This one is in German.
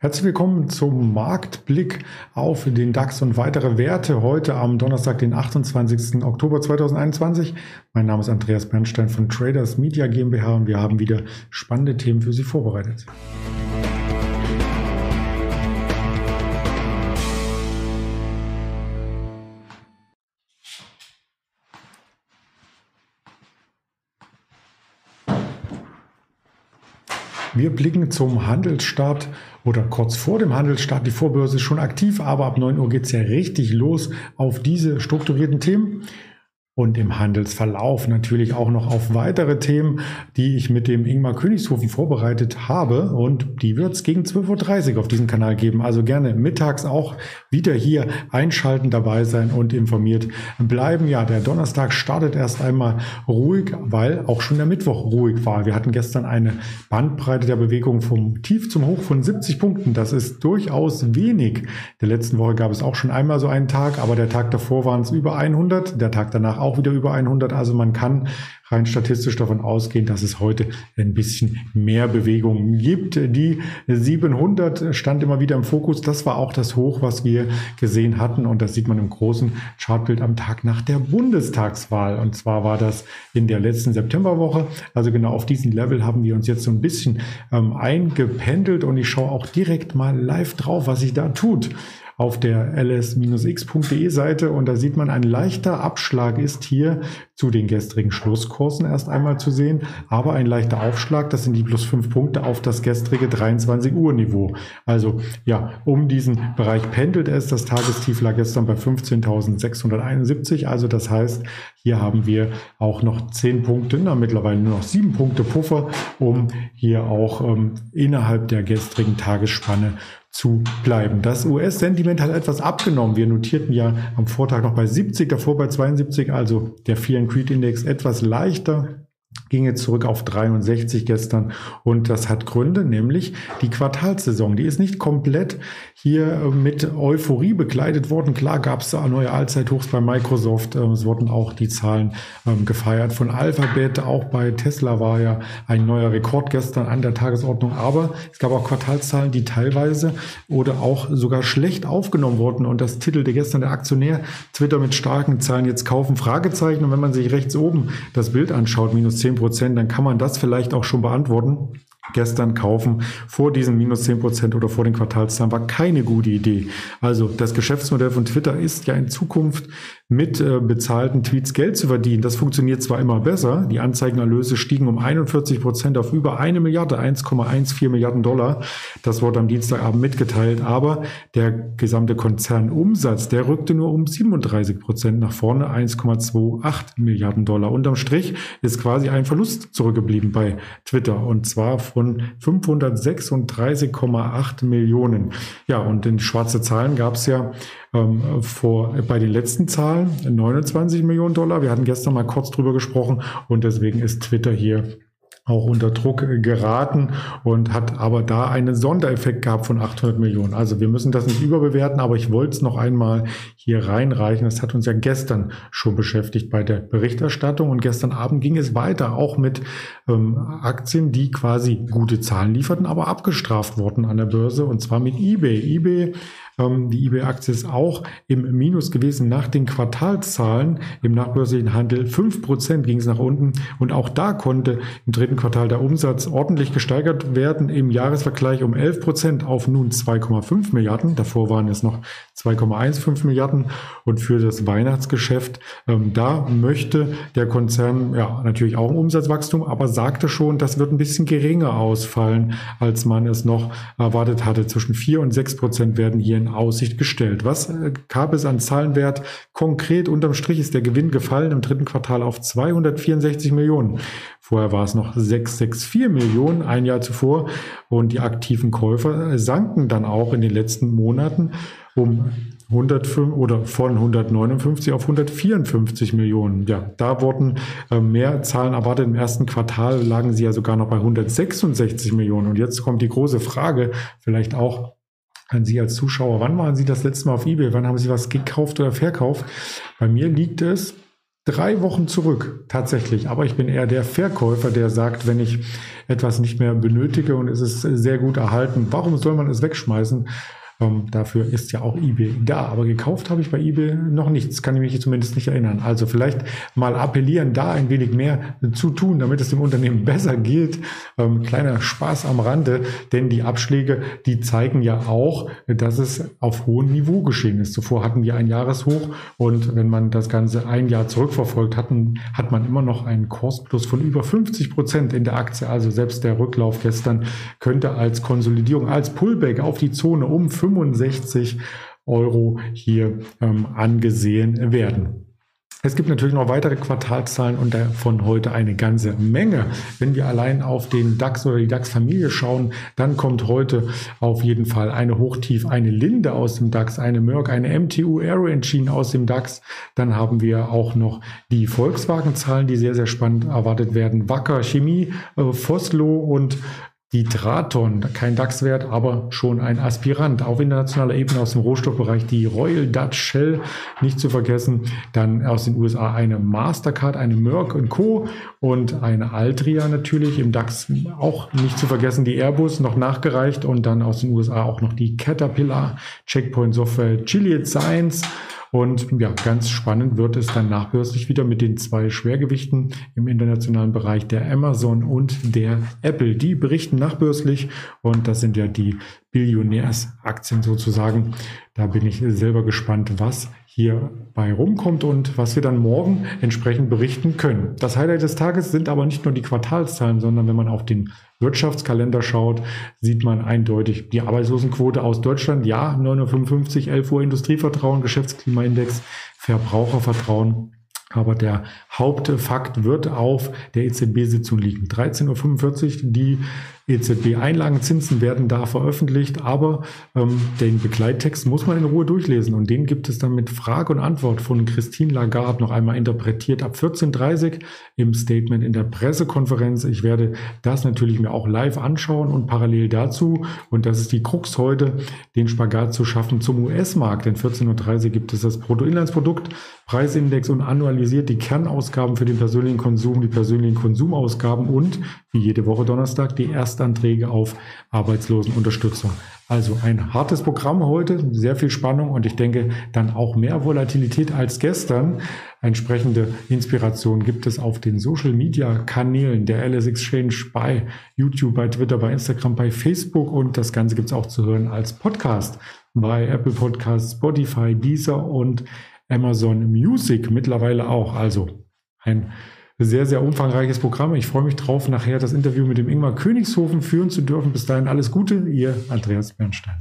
Herzlich willkommen zum Marktblick auf den DAX und weitere Werte heute am Donnerstag, den 28. Oktober 2021. Mein Name ist Andreas Bernstein von Traders Media GmbH und wir haben wieder spannende Themen für Sie vorbereitet. Wir blicken zum Handelsstart oder kurz vor dem Handelsstart. Die Vorbörse ist schon aktiv, aber ab 9 Uhr geht es ja richtig los auf diese strukturierten Themen und im Handelsverlauf natürlich auch noch auf weitere Themen, die ich mit dem Ingmar Königshofen vorbereitet habe. Und die wird es gegen 12.30 Uhr auf diesem Kanal geben. Also gerne mittags auch wieder hier einschalten, dabei sein und informiert bleiben. Ja, der Donnerstag startet erst einmal ruhig, weil auch schon der Mittwoch ruhig war. Wir hatten gestern eine Bandbreite der Bewegung vom Tief zum Hoch von 70 Punkten. Das ist durchaus wenig. Der letzten Woche gab es auch schon einmal so einen Tag, aber der Tag davor waren es über 100, der Tag danach auch auch wieder über 100. Also man kann rein statistisch davon ausgehen, dass es heute ein bisschen mehr Bewegung gibt. Die 700 stand immer wieder im Fokus. Das war auch das Hoch, was wir gesehen hatten. Und das sieht man im großen Chartbild am Tag nach der Bundestagswahl. Und zwar war das in der letzten Septemberwoche. Also genau auf diesem Level haben wir uns jetzt so ein bisschen ähm, eingependelt. Und ich schaue auch direkt mal live drauf, was sich da tut auf der ls-x.de Seite und da sieht man, ein leichter Abschlag ist hier zu den gestrigen Schlusskursen erst einmal zu sehen, aber ein leichter Aufschlag, das sind die plus fünf Punkte auf das gestrige 23 Uhr Niveau. Also ja, um diesen Bereich pendelt es. Das Tagestief lag gestern bei 15.671. Also das heißt, hier haben wir auch noch zehn Punkte, na, mittlerweile nur noch sieben Punkte Puffer, um hier auch ähm, innerhalb der gestrigen Tagesspanne zu bleiben. Das US-Sentiment hat etwas abgenommen. Wir notierten ja am Vortag noch bei 70, davor bei 72, also der Fear and Creed Index etwas leichter ging jetzt zurück auf 63 gestern und das hat Gründe, nämlich die Quartalssaison. Die ist nicht komplett hier äh, mit Euphorie begleitet worden. Klar gab es neue Allzeithochs bei Microsoft. Ähm, es wurden auch die Zahlen ähm, gefeiert von Alphabet. Auch bei Tesla war ja ein neuer Rekord gestern an der Tagesordnung. Aber es gab auch Quartalszahlen, die teilweise oder auch sogar schlecht aufgenommen wurden. Und das titelte gestern der Aktionär Twitter mit starken Zahlen jetzt kaufen Fragezeichen. Und wenn man sich rechts oben das Bild anschaut, minus 10 Prozent, dann kann man das vielleicht auch schon beantworten gestern kaufen vor diesen minus 10 Prozent oder vor den Quartalszahlen war keine gute Idee. Also das Geschäftsmodell von Twitter ist ja in Zukunft mit äh, bezahlten Tweets Geld zu verdienen. Das funktioniert zwar immer besser, die Anzeigenerlöse stiegen um 41 Prozent auf über eine Milliarde, 1,14 Milliarden Dollar. Das wurde am Dienstagabend mitgeteilt, aber der gesamte Konzernumsatz, der rückte nur um 37 Prozent nach vorne, 1,28 Milliarden Dollar. Unterm Strich ist quasi ein Verlust zurückgeblieben bei Twitter und zwar von 536,8 Millionen. Ja, und in schwarze Zahlen gab es ja ähm, vor, bei den letzten Zahlen 29 Millionen Dollar. Wir hatten gestern mal kurz drüber gesprochen und deswegen ist Twitter hier auch unter Druck geraten und hat aber da einen Sondereffekt gehabt von 800 Millionen. Also wir müssen das nicht überbewerten, aber ich wollte es noch einmal hier reinreichen. Das hat uns ja gestern schon beschäftigt bei der Berichterstattung und gestern Abend ging es weiter, auch mit ähm, Aktien, die quasi gute Zahlen lieferten, aber abgestraft wurden an der Börse und zwar mit eBay. eBay ähm, die eBay-Aktie ist auch im Minus gewesen nach den Quartalszahlen. Im nachbörslichen Handel 5% ging es nach unten. Und auch da konnte im dritten Quartal der Umsatz ordentlich gesteigert werden. Im Jahresvergleich um 11% auf nun 2,5 Milliarden. Davor waren es noch 2,15 Milliarden. Und für das Weihnachtsgeschäft, ähm, da möchte der Konzern ja natürlich auch ein Umsatzwachstum, aber sagte schon, das wird ein bisschen geringer ausfallen, als man es noch erwartet hatte. Zwischen 4 und 6 Prozent werden hier in Aussicht gestellt. Was äh, gab es an Zahlenwert? Konkret unterm Strich ist der Gewinn gefallen im dritten Quartal auf 264 Millionen. Vorher war es noch 664 Millionen ein Jahr zuvor und die aktiven Käufer sanken dann auch in den letzten Monaten um 105 oder von 159 auf 154 Millionen. Ja, da wurden äh, mehr Zahlen erwartet. Im ersten Quartal lagen sie ja sogar noch bei 166 Millionen. Und jetzt kommt die große Frage, vielleicht auch an Sie als Zuschauer. Wann waren Sie das letzte Mal auf eBay? Wann haben Sie was gekauft oder verkauft? Bei mir liegt es drei Wochen zurück, tatsächlich. Aber ich bin eher der Verkäufer, der sagt, wenn ich etwas nicht mehr benötige und es ist sehr gut erhalten, warum soll man es wegschmeißen? Ähm, dafür ist ja auch eBay da. Aber gekauft habe ich bei eBay noch nichts, kann ich mich zumindest nicht erinnern. Also vielleicht mal appellieren, da ein wenig mehr zu tun, damit es dem Unternehmen besser geht. Ähm, kleiner Spaß am Rande, denn die Abschläge, die zeigen ja auch, dass es auf hohem Niveau geschehen ist. Zuvor hatten wir ein Jahreshoch und wenn man das Ganze ein Jahr zurückverfolgt hatten, hat man immer noch einen Kursplus von über 50 Prozent in der Aktie. Also selbst der Rücklauf gestern könnte als Konsolidierung, als Pullback auf die Zone um 65 Euro hier ähm, angesehen werden. Es gibt natürlich noch weitere Quartalzahlen und davon heute eine ganze Menge. Wenn wir allein auf den DAX oder die DAX-Familie schauen, dann kommt heute auf jeden Fall eine Hochtief, eine Linde aus dem DAX, eine Merck, eine MTU Aero Engine aus dem DAX. Dann haben wir auch noch die Volkswagen-Zahlen, die sehr, sehr spannend erwartet werden. Wacker Chemie, äh, Foslo und die Traton, kein DAX-Wert, aber schon ein Aspirant, auf internationaler Ebene aus dem Rohstoffbereich, die Royal Dutch Shell, nicht zu vergessen, dann aus den USA eine Mastercard, eine Merck Co. und eine Altria natürlich, im DAX auch nicht zu vergessen, die Airbus noch nachgereicht. Und dann aus den USA auch noch die Caterpillar, Checkpoint Software, Gilead Science, und ja, ganz spannend wird es dann nachbörslich wieder mit den zwei Schwergewichten im internationalen Bereich der Amazon und der Apple. Die berichten nachbörslich und das sind ja die Billionärsaktien sozusagen. Da bin ich selber gespannt, was hier bei rumkommt und was wir dann morgen entsprechend berichten können. Das Highlight des Tages sind aber nicht nur die Quartalszahlen, sondern wenn man auf den Wirtschaftskalender schaut, sieht man eindeutig die Arbeitslosenquote aus Deutschland. Ja, 9.55 Uhr, 11 Uhr Industrievertrauen, Geschäftsklimaindex, Verbrauchervertrauen aber der Hauptfakt wird auf der EZB-Sitzung liegen. 13.45 Uhr, die EZB-Einlagenzinsen werden da veröffentlicht, aber ähm, den Begleittext muss man in Ruhe durchlesen und den gibt es dann mit Frage und Antwort von Christine Lagarde noch einmal interpretiert ab 14.30 Uhr im Statement in der Pressekonferenz. Ich werde das natürlich mir auch live anschauen und parallel dazu, und das ist die Krux heute, den Spagat zu schaffen zum US-Markt. Denn 14.30 Uhr gibt es das Bruttoinlandsprodukt, Preisindex und annualisiert die Kernausgaben für den persönlichen Konsum, die persönlichen Konsumausgaben und wie jede Woche Donnerstag die Erstanträge auf Arbeitslosenunterstützung. Also ein hartes Programm heute, sehr viel Spannung und ich denke dann auch mehr Volatilität als gestern. Entsprechende Inspiration gibt es auf den Social Media Kanälen der LS Exchange bei YouTube, bei Twitter, bei Instagram, bei Facebook und das Ganze gibt es auch zu hören als Podcast bei Apple Podcasts, Spotify, Deezer und Amazon Music mittlerweile auch. Also ein sehr, sehr umfangreiches Programm. Ich freue mich drauf, nachher das Interview mit dem Ingmar Königshofen führen zu dürfen. Bis dahin alles Gute, ihr Andreas Bernstein.